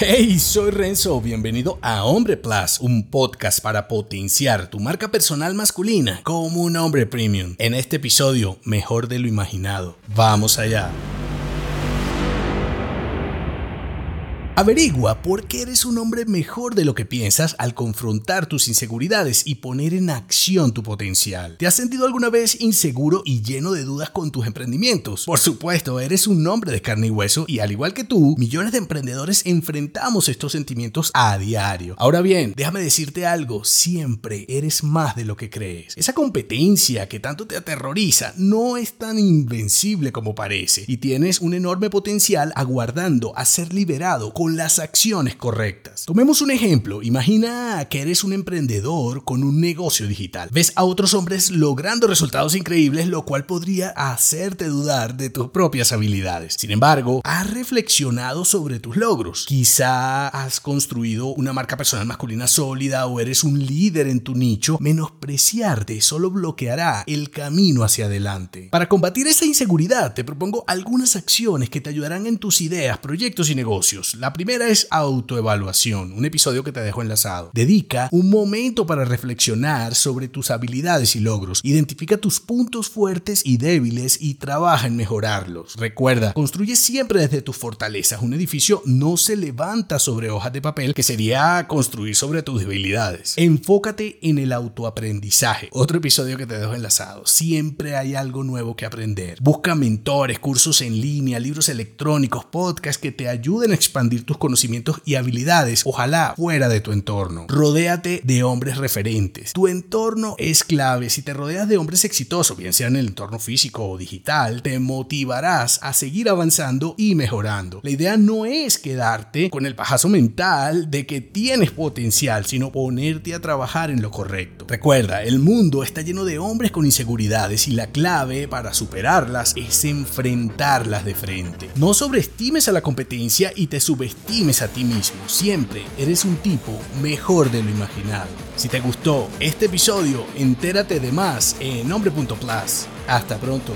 Hey, soy Renzo, bienvenido a Hombre Plus, un podcast para potenciar tu marca personal masculina como un hombre premium. En este episodio, mejor de lo imaginado. Vamos allá. Averigua por qué eres un hombre mejor de lo que piensas al confrontar tus inseguridades y poner en acción tu potencial. ¿Te has sentido alguna vez inseguro y lleno de dudas con tus emprendimientos? Por supuesto, eres un hombre de carne y hueso y al igual que tú, millones de emprendedores enfrentamos estos sentimientos a diario. Ahora bien, déjame decirte algo, siempre eres más de lo que crees. Esa competencia que tanto te aterroriza no es tan invencible como parece y tienes un enorme potencial aguardando a ser liberado con las acciones correctas. Tomemos un ejemplo. Imagina que eres un emprendedor con un negocio digital. Ves a otros hombres logrando resultados increíbles, lo cual podría hacerte dudar de tus propias habilidades. Sin embargo, has reflexionado sobre tus logros. Quizá has construido una marca personal masculina sólida o eres un líder en tu nicho. Menospreciarte solo bloqueará el camino hacia adelante. Para combatir esa inseguridad, te propongo algunas acciones que te ayudarán en tus ideas, proyectos y negocios. La primera es autoevaluación, un episodio que te dejo enlazado. Dedica un momento para reflexionar sobre tus habilidades y logros. Identifica tus puntos fuertes y débiles y trabaja en mejorarlos. Recuerda, construye siempre desde tus fortalezas. Un edificio no se levanta sobre hojas de papel, que sería construir sobre tus debilidades. Enfócate en el autoaprendizaje. Otro episodio que te dejo enlazado. Siempre hay algo nuevo que aprender. Busca mentores, cursos en línea, libros electrónicos, podcasts que te ayuden a expandir tus conocimientos y habilidades, ojalá fuera de tu entorno. Rodéate de hombres referentes. Tu entorno es clave. Si te rodeas de hombres exitosos, bien sea en el entorno físico o digital, te motivarás a seguir avanzando y mejorando. La idea no es quedarte con el pajazo mental de que tienes potencial, sino ponerte a trabajar en lo correcto. Recuerda, el mundo está lleno de hombres con inseguridades y la clave para superarlas es enfrentarlas de frente. No sobreestimes a la competencia y te subestimes estimes a ti mismo. Siempre eres un tipo mejor de lo imaginado. Si te gustó este episodio, entérate de más en nombre.plus. Hasta pronto.